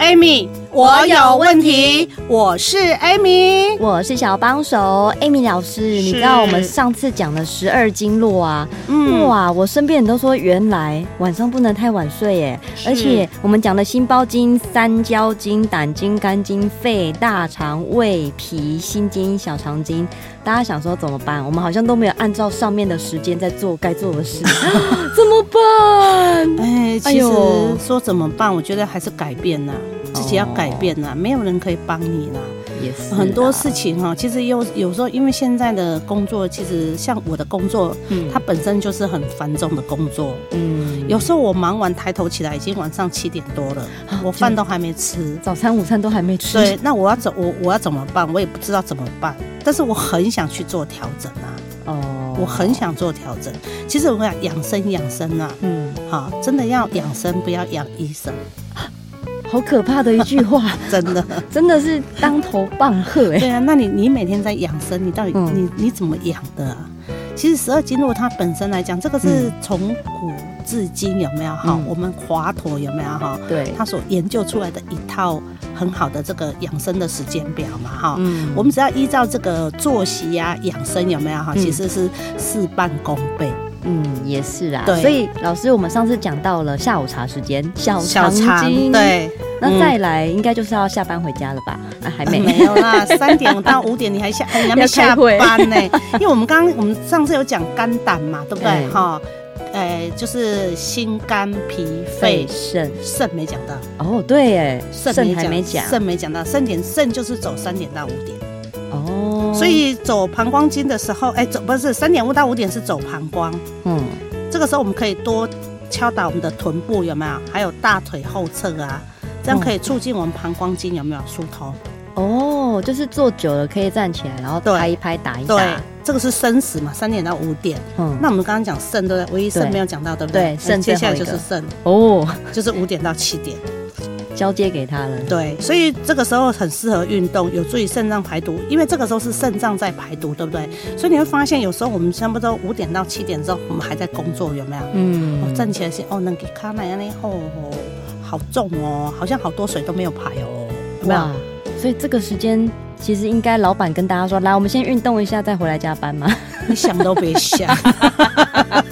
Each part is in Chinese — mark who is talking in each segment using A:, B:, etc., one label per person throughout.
A: ，Amy，我有问题。我是 Amy，
B: 我是小帮手 Amy 老师。你知道我们上次讲的十二经络啊？嗯，哇，我身边人都说原来晚上不能太晚睡耶。而且我们讲的心包经、三焦经、胆经、肝经、肺、大肠、胃、脾、心经、小肠经。大家想说怎么办？我们好像都没有按照上面的时间在做该做的事，怎么办？
A: 哎，其实说怎么办，我觉得还是改变呐，自己要改变呐，没有人可以帮你啦。
B: 也是
A: 很多事情哈，其实有有时候，因为现在的工作，其实像我的工作，嗯，它本身就是很繁重的工作，嗯，有时候我忙完抬头起来已经晚上七点多了，我饭都还没吃，
B: 早餐午餐都还没吃，
A: 对，那我要怎我我要怎么办？我也不知道怎么办。但是我很想去做调整啊！哦，我很想做调整。其实我讲养生养生啊，嗯，好，真的要养生，不要养医生。
B: 好可怕的一句话，
A: 真的，
B: 真的是当头棒喝哎。
A: 对啊，那你你每天在养生，你到底、嗯、你你怎么养的啊？其实十二经络它本身来讲，这个是从古至今有没有哈？嗯、我们华佗有没有哈？对，他所研究出来的一套很好的这个养生的时间表嘛哈。嗯，我们只要依照这个作息呀、啊、养生有没有哈？其实是事半功倍。
B: 嗯，也是啊。对，所以老师，我们上次讲到了下午茶时间，小肠经。
A: 对。
B: 那再来，应该就是要下班回家了吧？啊，还没，
A: 没有啦，三点到五点你还下，你还没下班呢。因为我们刚刚我们上次有讲肝胆嘛，对不对？哈，呃，就是心肝脾肺肾，肾没讲到。
B: 哦，对，哎，
A: 肾还没讲，肾没讲到，肾点肾就是走三点到五点。哦，所以走膀胱经的时候，哎，走不是三点五到五点是走膀胱。嗯，这个时候我们可以多敲打我们的臀部，有没有？还有大腿后侧啊。这样可以促进我们膀胱经有没有疏通？
B: 哦，就是坐久了可以站起来，然后拍一拍，打一打。
A: 对，这个是生死嘛，三点到五点。嗯，那我们刚刚讲肾，对不对？唯一肾没有讲到，对不对？
B: 对，肾
A: 接下来就是肾。
B: 哦，就是
A: 五点到七点，
B: 交接给他了。
A: 对，所以这个时候很适合运动，有助于肾脏排毒，因为这个时候是肾脏在排毒，对不对？所以你会发现，有时候我们差不多五点到七点之后，我们还在工作，有没有？嗯，哦，站起来先，哦，能给卡那样呢？吼。好重哦，好像好多水都没有排哦，有没有？
B: 所以这个时间其实应该老板跟大家说，来，我们先运动一下，再回来加班嘛？
A: 你想都别想。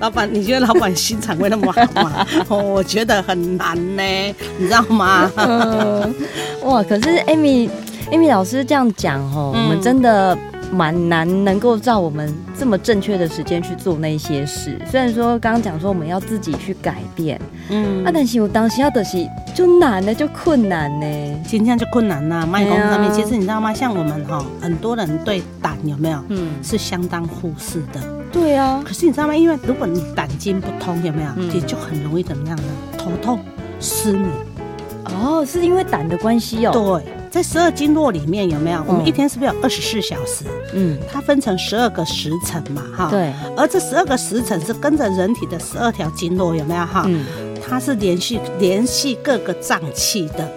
A: 老板，你觉得老板心肠会那么好吗？哦，我觉得很难呢，你知道吗？
B: 嗯、哇，可是 Amy，Amy 老师这样讲哦，嗯、我们真的。蛮难能够照我们这么正确的时间去做那些事。虽然说刚刚讲说我们要自己去改变，嗯，啊，但是我当时要的是就难呢，就困难呢，
A: 今天就困难呐。卖工上面，其实你知道吗？像我们哈，很多人对胆有没有，嗯，是相当忽视的。
B: 对啊。
A: 可是你知道吗？因为如果你胆经不通，有没有，其实就很容易怎么样呢？头痛、失眠。
B: 哦，是因为胆的关系哦。
A: 对。在十二经络里面有没有？我们一天是不是有二十四小时？嗯，它分成十二个时辰嘛，哈。对。而这十二个时辰是跟着人体的十二条经络有没有？哈，嗯，它是连续联系各个脏器的。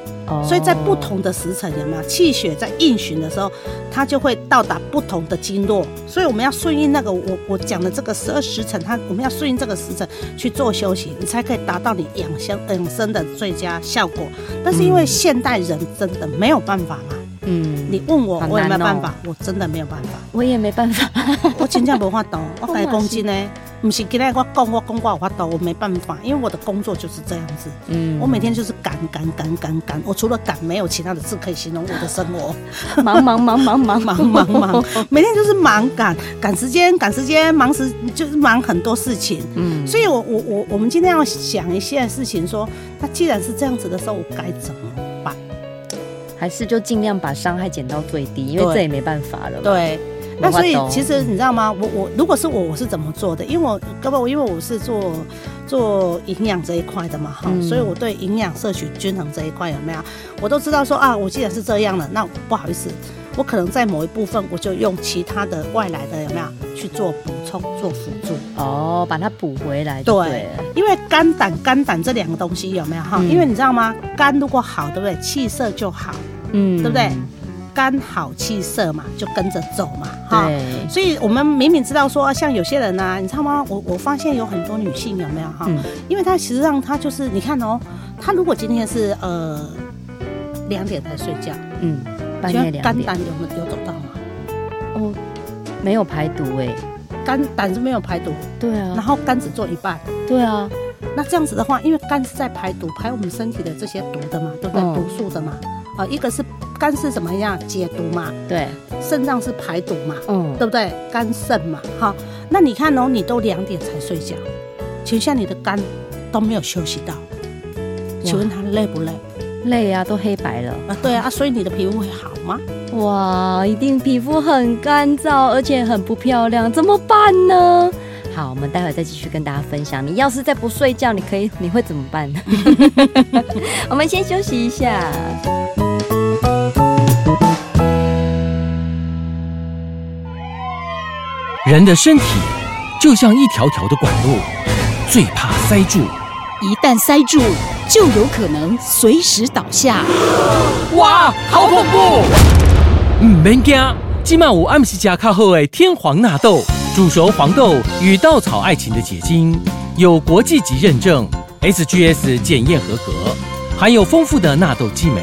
A: 所以在不同的时辰有没有气血在运行的时候，它就会到达不同的经络。所以我们要顺应那个我我讲的这个十二时辰，它我们要顺应这个时辰去做休息，你才可以达到你养生养生的最佳效果。但是因为现代人真的没有办法嘛。嗯，你问我，我有没有办法？我真的没有办法，
B: 我也没办法，
A: 我真正无法度。我改公斤呢，不是今天我讲我讲我有法度，我没办法，因为我的工作就是这样子。嗯，我每天就是赶赶赶赶赶，我除了赶，没有其他的字可以形容我的生活。
B: 忙忙忙忙 忙忙忙忙，
A: 每天就是忙赶赶时间赶时间，忙时就是忙很多事情。嗯，所以我我我我们今天要想一些事情，说那既然是这样子的时候，我该怎么？
B: 还是就尽量把伤害减到最低，因为这也没办法了。
A: 对，那所以其实你知道吗？我我如果是我，我是怎么做的？因为我各位，我因为我是做做营养这一块的嘛，哈、嗯，所以我对营养摄取均衡这一块有没有？我都知道说啊，我既然是这样了，那不好意思，我可能在某一部分我就用其他的外来的有没有去做补充、做辅助？
B: 哦，把它补回来对。对，
A: 因为肝胆肝胆这两个东西有没有哈？嗯、因为你知道吗？肝如果好，对不对？气色就好，嗯，对不对？肝好气色嘛，就跟着走嘛，哈。对。所以我们明明知道说，像有些人呢、啊，你知道吗？我我发现有很多女性有没有哈？嗯。因为她实际上她就是，你看哦，她如果今天是呃两点才睡觉，嗯，半夜两，肝胆有没有走到吗？
B: 哦，没有排毒哎，
A: 肝胆是没有排毒，
B: 对啊。
A: 然后肝只做一半，
B: 对啊。
A: 那这样子的话，因为肝是在排毒，排我们身体的这些毒的嘛，对不对？嗯、毒素的嘛，啊，一个是。肝是怎么样解毒嘛？对，肾脏是排毒嘛？嗯，对不对？肝肾嘛，好，那你看哦，你都两点才睡觉，请问下你的肝都没有休息到，请问他累不累？
B: 累啊，都黑白了
A: 啊！对啊，所以你的皮肤会好吗？
B: 哇，一定皮肤很干燥，而且很不漂亮，怎么办呢？好，我们待会再继续跟大家分享。你要是再不睡觉，你可以，你会怎么办？我们先休息一下。
C: 人的身体就像一条条的管路，最怕塞住。
D: 一旦塞住，就有可能随时倒下。
C: 哇，好恐怖！唔免惊，今晚我暗时加卡后诶天皇纳豆，煮熟黄豆与稻草爱情的结晶，有国际级认证，SGS 检验合格，含有丰富的纳豆激酶，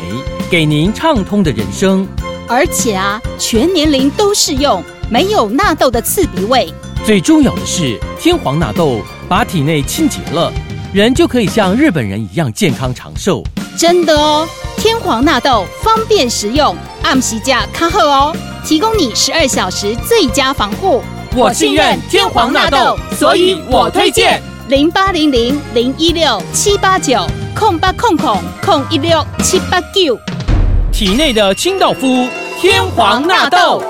C: 给您畅通的人生。
D: 而且啊，全年龄都适用。没有纳豆的刺鼻味，
C: 最重要的是天皇纳豆把体内清洁了，人就可以像日本人一样健康长寿。
D: 真的哦，天皇纳豆方便实用，按时价卡好哦，提供你十二小时最佳防护。
C: 我信任天皇纳豆，所以我推荐
D: 零八零零零一六七八九空八空空空一六七八九，
C: 体内的清道夫天皇纳豆。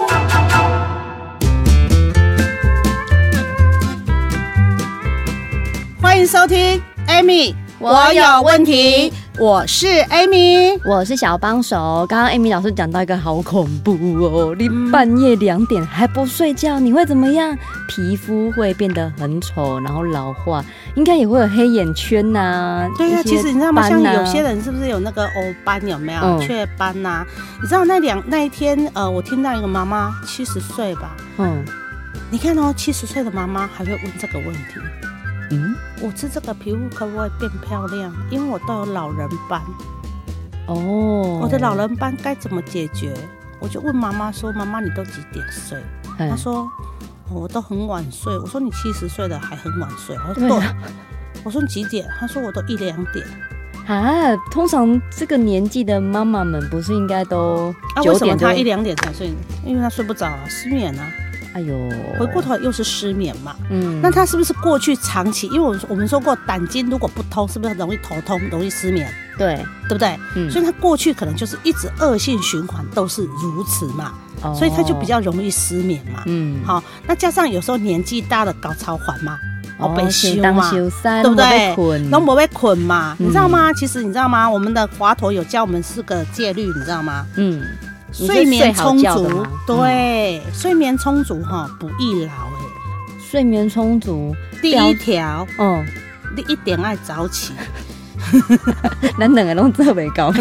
A: 迎收听，Amy，我有问题。我是 Amy，
B: 我是小帮手。刚刚 Amy 老师讲到一个好恐怖哦，你半夜两点还不睡觉，你会怎么样？皮肤会变得很丑，然后老化，应该也会有黑眼圈呐、啊。
A: 对呀、啊，其实你知道吗？像有些人是不是有那个欧斑？有没有雀斑呐？你知道那两那一天，呃，我听到一个妈妈七十岁吧，嗯，你看哦，七十岁的妈妈还会问这个问题。嗯，我吃这个皮肤可不可以变漂亮？因为我都有老人斑。哦，我的老人斑该怎么解决？我就问妈妈说：“妈妈，你都几点睡？”她说：“我都很晚睡。”我说：“你七十岁了还很晚睡？”我说：“对。”我说：“你几点？”她说：“我都一两点。”
B: 啊，通常这个年纪的妈妈们不是应该都
A: 啊？为什么她一两点才睡？因为她睡不着啊，失眠啊。哎呦，回过头来又是失眠嘛，嗯，那他是不是过去长期？因为我我们说过胆经如果不通，是不是很容易头痛，容易失眠？
B: 对，
A: 对不对？嗯，所以他过去可能就是一直恶性循环都是如此嘛，哦，所以他就比较容易失眠嘛，嗯，好，那加上有时候年纪大了搞超环嘛，哦，被休嘛，对不对？都没被捆嘛，你知道吗？其实你知道吗？我们的华佗有教我们四个戒律，你知道吗？嗯。睡眠充足，对，嗯、睡眠充足哈，不易老哎。
B: 睡眠充足，
A: 第一条，嗯，你一定爱早起。
B: 咱两个拢特别高，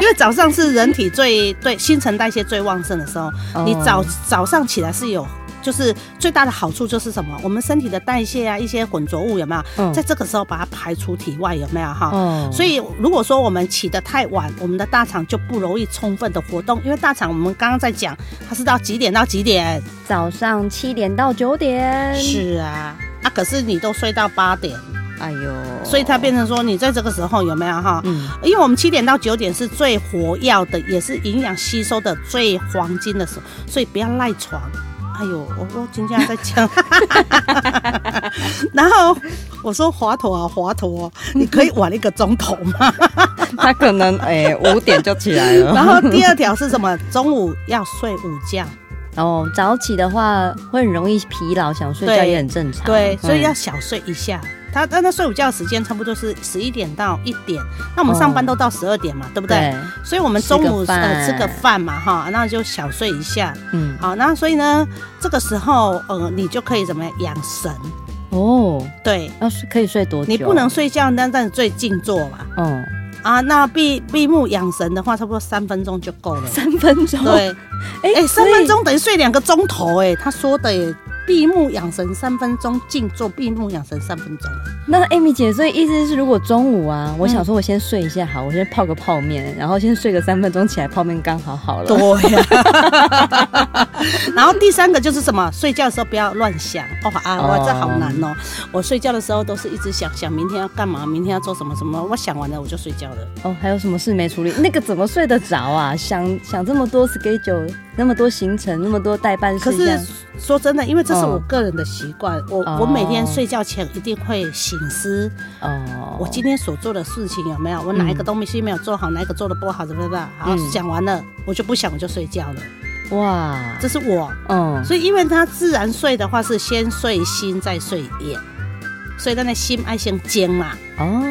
A: 因为早上是人体最对新陈代谢最旺盛的时候，哦、你早早上起来是有。就是最大的好处就是什么？我们身体的代谢啊，一些混浊物有没有？嗯、在这个时候把它排出体外有没有哈？嗯、所以如果说我们起得太晚，我们的大肠就不容易充分的活动，因为大肠我们刚刚在讲，它是到几点到几点？
B: 早上七点到九点。
A: 是啊，啊，可是你都睡到八点，
B: 哎呦，
A: 所以它变成说你在这个时候有没有哈？嗯，因为我们七点到九点是最活跃的，也是营养吸收的最黄金的时候，所以不要赖床。哎呦，我我今天在讲，然后我说华佗啊华佗，你可以晚一个钟头吗？
B: 他可能哎五点就起来了。
A: 然后第二条是什么？中午要睡午觉。
B: 哦，早起的话会很容易疲劳，想睡觉也很正常。
A: 对，所以要小睡一下。他但他睡午觉时间差不多是十一点到一点，那我们上班都到十二点嘛，对不对？所以我们中午呃吃个饭嘛哈，那就小睡一下。嗯，好，那所以呢，这个时候呃你就可以怎么样养神。
B: 哦，
A: 对，
B: 要睡可以睡多久？
A: 你不能睡觉，但但是最静坐嘛。嗯，啊，那闭闭目养神的话，差不多三分钟就够了。
B: 三分钟？
A: 对，哎、欸，三分钟等于睡两个钟头哎，他说的耶。闭目养神三分钟，静坐闭目养神三分钟。
B: 那艾米姐，所以意思是，如果中午啊，我想说我先睡一下好，我先泡个泡面，然后先睡个三分钟，起来泡面刚好好了。
A: 对呀、啊。然后第三个就是什么？睡觉的时候不要乱想哦啊，哇，这好难哦。我睡觉的时候都是一直想想明天要干嘛，明天要做什么什么。我想完了我就睡觉了。
B: 哦，还有什么事没处理？那个怎么睡得着啊？想想这么多 schedule，那么多行程，那么多代办。可是
A: 说真的，因为这是我个人的习惯，我我每天睡觉前一定会醒思。哦，我今天所做的事情有没有，我哪一个东西没有做好，哪一个做的不好，怎么怎么，好讲完了，我就不想，我就睡觉了。哇，这是我，嗯，所以因为他自然睡的话是先睡心再睡眼，所以他的心爱先静嘛。哦，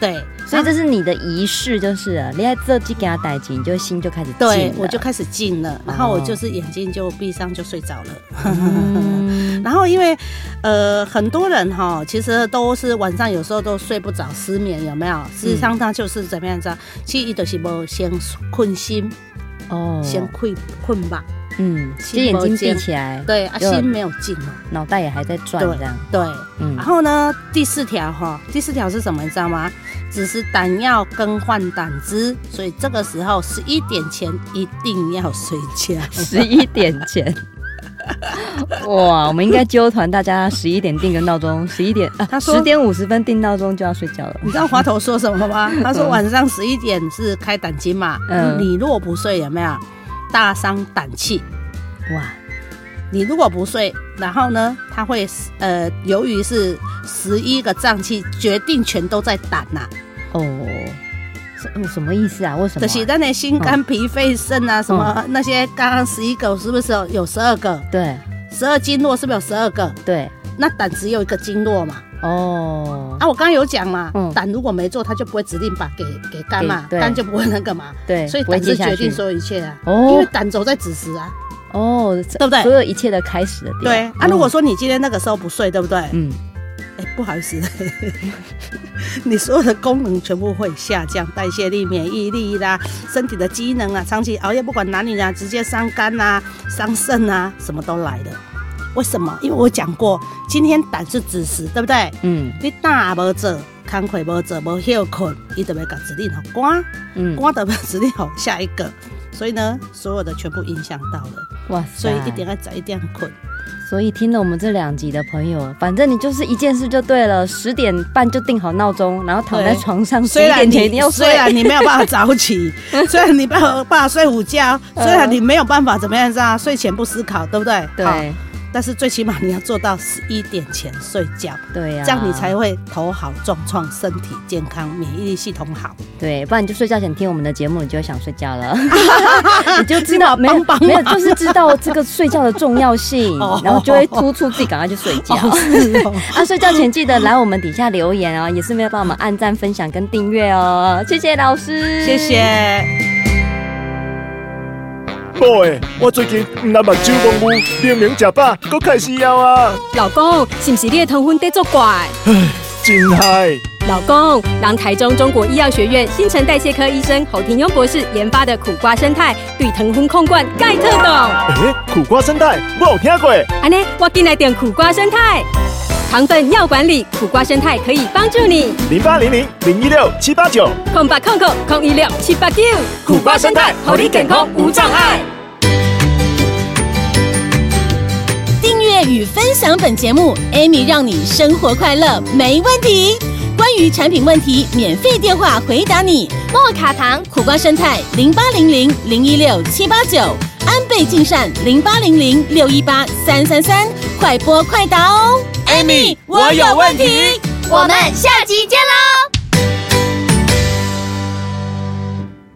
A: 对。
B: 所以这是你的仪式，就是了你在这几给他带进，你就心就开始静了。
A: 对，我就开始静了，然后我就是眼睛就闭上就睡着了。嗯、然后因为呃很多人哈，其实都是晚上有时候都睡不着，失眠有没有？事实际上他就是怎么样子？其实就是无先困心哦，先困困吧。
B: 嗯，其实眼睛闭起来，
A: 对，啊，心没有静嘛，
B: 脑袋也还在转，这样
A: 对。嗯，然后呢，第四条哈，第四条是什么？你知道吗？只是胆要更换胆汁，所以这个时候十一点前一定要睡觉。
B: 十一点前，哇，我们应该揪团，大家十一点定个闹钟，十一点啊，他说十点五十分定闹钟就要睡觉了。
A: 你知道滑头说什么吗？他说晚上十一点是开胆经嘛，嗯，你若不睡有没有？大伤胆气，哇！你如果不睡，然后呢，它会呃，由于是十一个脏器决定权都在胆呐、啊。哦，
B: 什什么意思啊？为什么、啊？
A: 就是那心肝脾肺肾啊，什么那些刚刚十一个是不是有十二个？
B: 对，
A: 十二经络是不是有十二个？
B: 对，
A: 那胆只有一个经络嘛。哦，啊，我刚刚有讲嘛，胆如果没做，他就不会指令把给给肝嘛，肝就不会那个嘛，
B: 对，
A: 所以胆是决定所有一切啊，哦，因为胆走在子时啊，
B: 哦，对不对？所有一切的开始的地方。
A: 对啊，如果说你今天那个时候不睡，对不对？嗯，哎，不好意思，你所有的功能全部会下降，代谢力、免疫力啦，身体的机能啊，长期熬夜不管男女啊，直接伤肝啊、伤肾啊，什么都来了。为什么？因为我讲过，今天胆是子时，对不对？嗯。你胆无做，工课无做，无休困，伊就要把指令好关，嗯，关的把指令好下一个，所以呢，所有的全部影响到了。哇塞！所以一点要早，一点困。
B: 所以听了我们这两集的朋友，反正你就是一件事就对了，十点半就定好闹钟，然后躺在床上，十一点前一定要睡。
A: 虽然你没有办法早起，虽然你没有办法睡午觉，虽然你没有办法怎么样子啊，睡前不思考，对不对？
B: 对。
A: 但是最起码你要做到十一点前睡觉，
B: 对呀、啊，
A: 这样你才会头好壮壮，身体健康，免疫力系统好。
B: 对，不然你就睡觉前听我们的节目，你就会想睡觉了，你就知道没有没有，就是知道这个睡觉的重要性，然后就会督促自己赶快去睡觉。啊，睡觉前记得来我们底下留言哦，也是没有帮我们按赞、分享跟订阅哦，谢谢老师，
A: 谢谢。
E: 宝诶，我最近唔但目睭模糊，明明食饱，佫开始枵啊！
F: 老公，是不是你的糖分在作怪？
E: 唉，真害！
F: 老公，让台中中国医药学院新陈代谢科医生侯廷庸博士研发的苦瓜生态，对糖分控管盖特懂。
E: 诶，苦瓜生态我有听过。
F: 安尼，我进来点苦瓜生态，糖分要管理，苦瓜生态可以帮助你。
E: 零八零零零一六七八九
F: 空八空空空一六七八九，
E: 苦瓜生态，让你健康无障
D: 碍。享本节目，Amy 让你生活快乐没问题。关于产品问题，免费电话回答你。莫卡糖、苦瓜生态，零八零零零一六七八九；安倍晋善，零八零零六一八三三三。快播快答哦，Amy，我有问题。我们下集见喽。